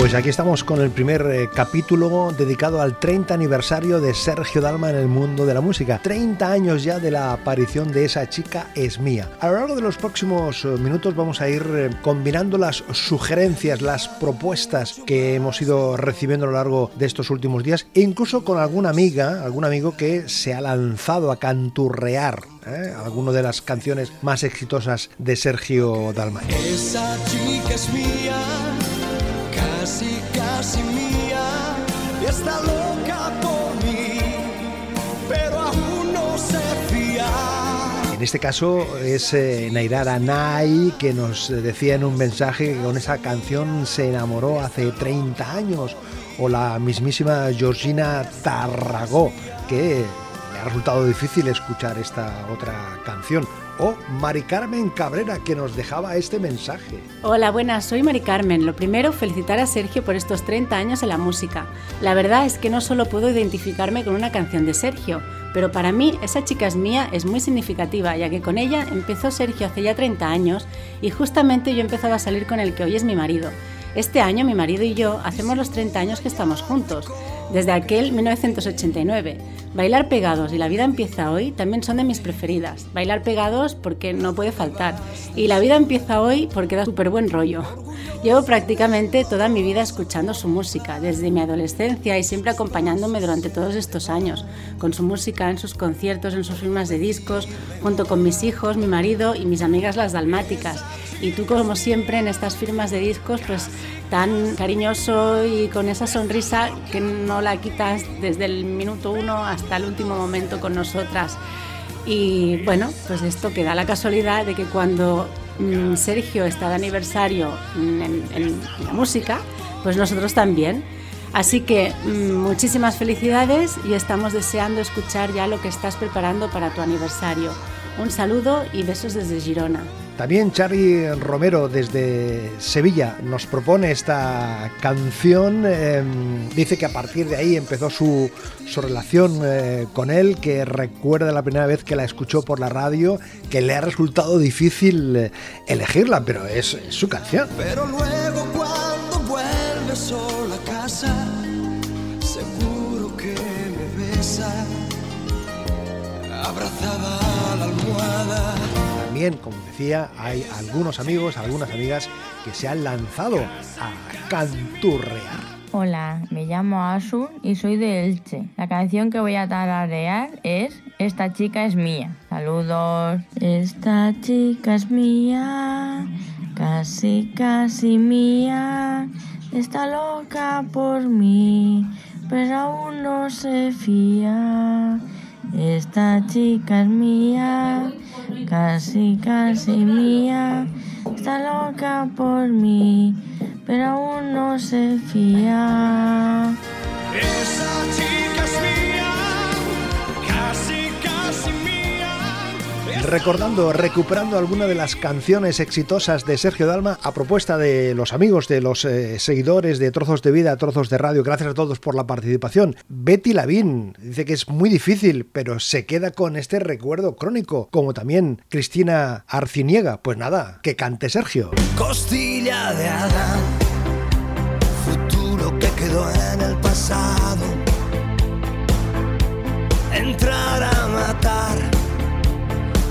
Pues aquí estamos con el primer eh, capítulo dedicado al 30 aniversario de Sergio Dalma en el mundo de la música. 30 años ya de la aparición de esa chica es mía. A lo largo de los próximos eh, minutos vamos a ir eh, combinando las sugerencias, las propuestas que hemos ido recibiendo a lo largo de estos últimos días e incluso con alguna amiga, algún amigo que se ha lanzado a canturrear ¿eh? alguna de las canciones más exitosas de Sergio Dalma. Esa chica es mía casi, casi mía, está loca por mí, pero aún no se fía. En este caso es eh, Nairara Nai que nos decía en un mensaje que con esa canción se enamoró hace 30 años, o la mismísima Georgina Tarragó, que ha resultado difícil escuchar esta otra canción o Mari Carmen Cabrera, que nos dejaba este mensaje. Hola, buenas, soy Mari Carmen. Lo primero, felicitar a Sergio por estos 30 años en la música. La verdad es que no solo puedo identificarme con una canción de Sergio, pero para mí esa chica es mía es muy significativa, ya que con ella empezó Sergio hace ya 30 años y justamente yo empezaba a salir con el que hoy es mi marido. Este año mi marido y yo hacemos los 30 años que estamos juntos, desde aquel 1989. Bailar pegados y La vida empieza hoy también son de mis preferidas. Bailar pegados porque no puede faltar y La vida empieza hoy porque da súper buen rollo. Llevo prácticamente toda mi vida escuchando su música, desde mi adolescencia y siempre acompañándome durante todos estos años, con su música, en sus conciertos, en sus firmas de discos, junto con mis hijos, mi marido y mis amigas las dalmáticas. Y tú, como siempre, en estas firmas de discos, pues tan cariñoso y con esa sonrisa que no la quitas desde el minuto uno hasta el último momento con nosotras. Y bueno, pues esto que da la casualidad de que cuando mm, Sergio está de aniversario en, la música, pues nosotros también. Así que mm, muchísimas felicidades y estamos deseando escuchar ya lo que estás preparando para tu aniversario. Un saludo y besos desde Girona. También Charlie Romero desde Sevilla nos propone esta canción. Eh, dice que a partir de ahí empezó su, su relación eh, con él, que recuerda la primera vez que la escuchó por la radio, que le ha resultado difícil eh, elegirla, pero es, es su canción. Pero luego cuando vuelve sola a casa, seguro que me besa, abrazada también, como decía, hay algunos amigos, algunas amigas que se han lanzado a canturrear. Hola, me llamo Asun y soy de Elche. La canción que voy a tararear es Esta chica es mía. Saludos. Esta chica es mía, casi, casi mía. Está loca por mí, pero aún no se fía. Esta chica es mía, casi, casi mía. Está loca por mí, pero aún no se fía. Esa chica Recordando, recuperando alguna de las canciones exitosas de Sergio Dalma a propuesta de los amigos, de los eh, seguidores de Trozos de Vida, Trozos de Radio. Gracias a todos por la participación. Betty Lavín dice que es muy difícil, pero se queda con este recuerdo crónico, como también Cristina Arciniega. Pues nada, que cante Sergio. Costilla de Adán, futuro que quedó en el pasado. Entrar a matar,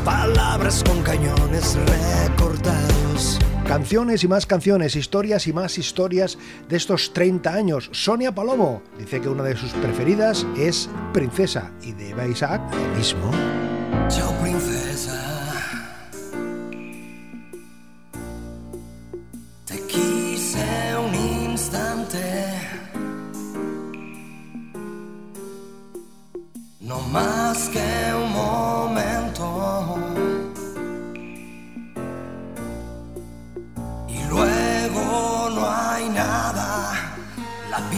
palabras con cañones recortados. Canciones y más canciones, historias y más historias de estos 30 años. Sonia Palomo dice que una de sus preferidas es Princesa y de Eva Isaac lo mismo. Chao, princesa. Te quise un instante. No más que un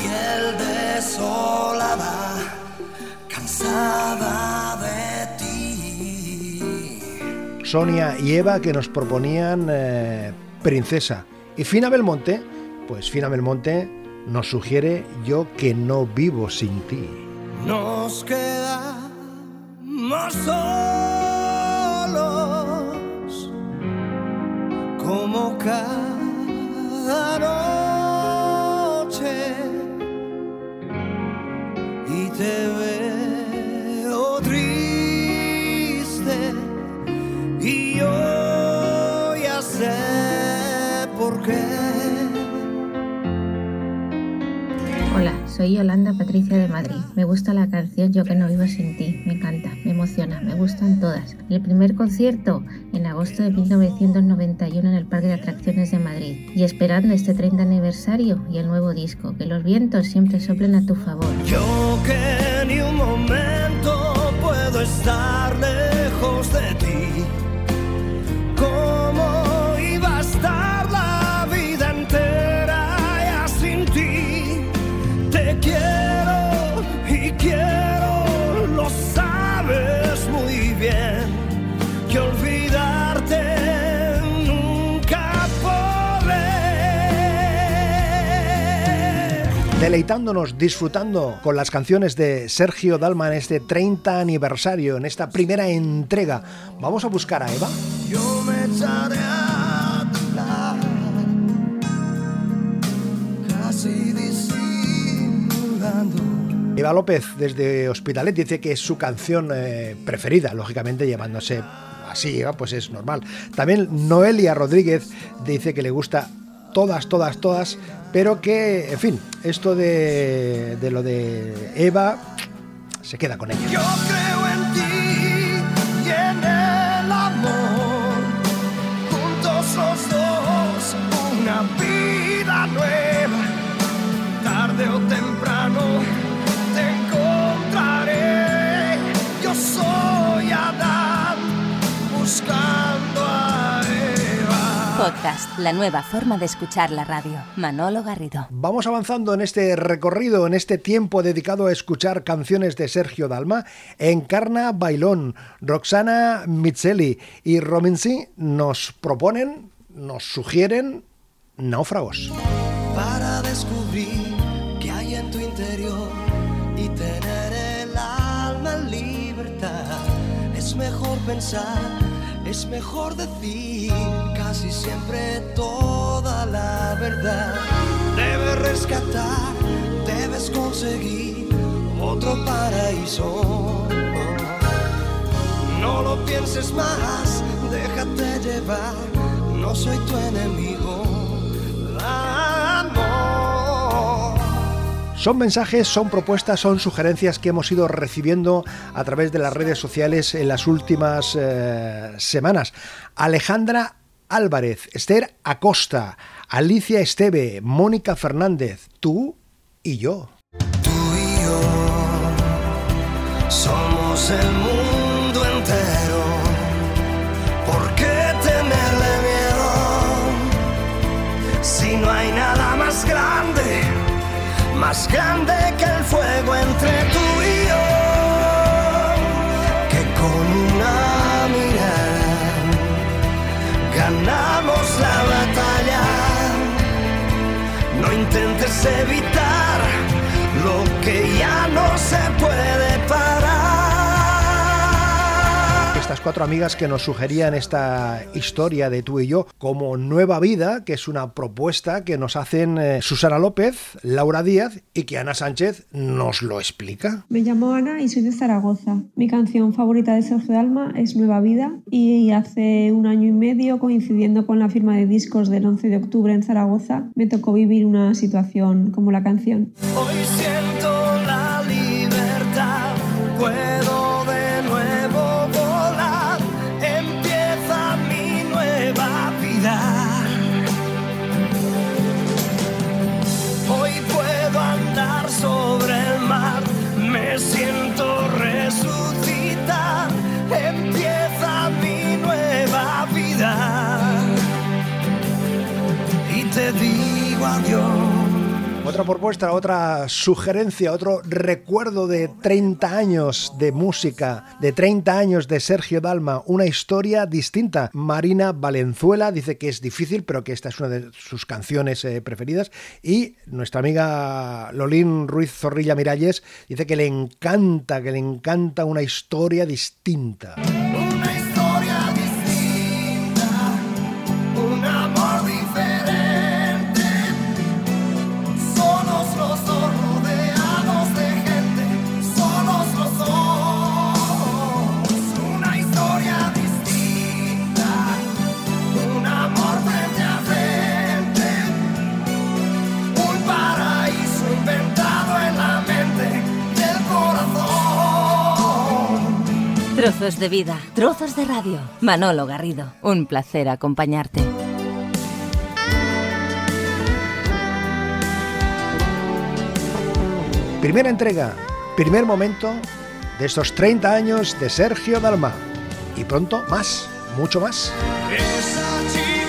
piel desolada, cansada de ti. Sonia y Eva que nos proponían eh, Princesa. Y Fina Belmonte, pues Fina Belmonte nos sugiere Yo que no vivo sin ti. Nos quedamos solos como cada noche qué. Soy Yolanda Patricia de Madrid. Me gusta la canción Yo que no vivo sin ti. Me encanta, me emociona, me gustan todas. El primer concierto en agosto de 1991 en el Parque de Atracciones de Madrid. Y esperando este 30 aniversario y el nuevo disco. Que los vientos siempre soplen a tu favor. Yo que ni un momento puedo estar lejos de ti. Deleitándonos, disfrutando con las canciones de Sergio Dalma en este 30 aniversario, en esta primera entrega. Vamos a buscar a Eva. Yo me echaré a temblar, casi disimulando. Eva López desde Hospitalet dice que es su canción eh, preferida, lógicamente llevándose así, Eva, pues es normal. También Noelia Rodríguez dice que le gusta todas, todas, todas, pero que, en fin, esto de, de lo de Eva se queda con ella. Podcast, la nueva forma de escuchar la radio. Manolo Garrido. Vamos avanzando en este recorrido, en este tiempo dedicado a escuchar canciones de Sergio Dalma. Encarna Bailón, Roxana Micheli y Rominsi nos proponen, nos sugieren náufragos. para descubrir qué hay en tu interior y tener el alma en libertad. Es mejor pensar, es mejor decir Debes rescatar, debes conseguir otro paraíso. No lo pienses más, déjate llevar, no soy tu enemigo. Son mensajes, son propuestas, son sugerencias que hemos ido recibiendo a través de las redes sociales en las últimas eh, semanas. Alejandra Álvarez, Esther Acosta, Alicia Esteve, Mónica Fernández, tú y yo. Tú y yo somos el mundo entero. ¿Por qué tenerle miedo? Si no hay nada más grande, más grande que el fuego entre tú No intentes evitar lo que ya no se puede parar. Estas cuatro amigas que nos sugerían esta historia de tú y yo como nueva vida, que es una propuesta que nos hacen eh, Susana López, Laura Díaz y que Ana Sánchez nos lo explica. Me llamo Ana y soy de Zaragoza. Mi canción favorita de Sergio Dalma es Nueva Vida y hace un año y medio, coincidiendo con la firma de discos del 11 de octubre en Zaragoza, me tocó vivir una situación como la canción. Hoy vida. Otra propuesta, otra sugerencia, otro recuerdo de 30 años de música, de 30 años de Sergio Dalma, una historia distinta. Marina Valenzuela dice que es difícil, pero que esta es una de sus canciones eh, preferidas. Y nuestra amiga Lolín Ruiz Zorrilla Miralles dice que le encanta, que le encanta una historia distinta. Trozos de vida, trozos de radio. Manolo Garrido, un placer acompañarte. Primera entrega, primer momento de estos 30 años de Sergio Dalma. Y pronto más, mucho más. Esa chica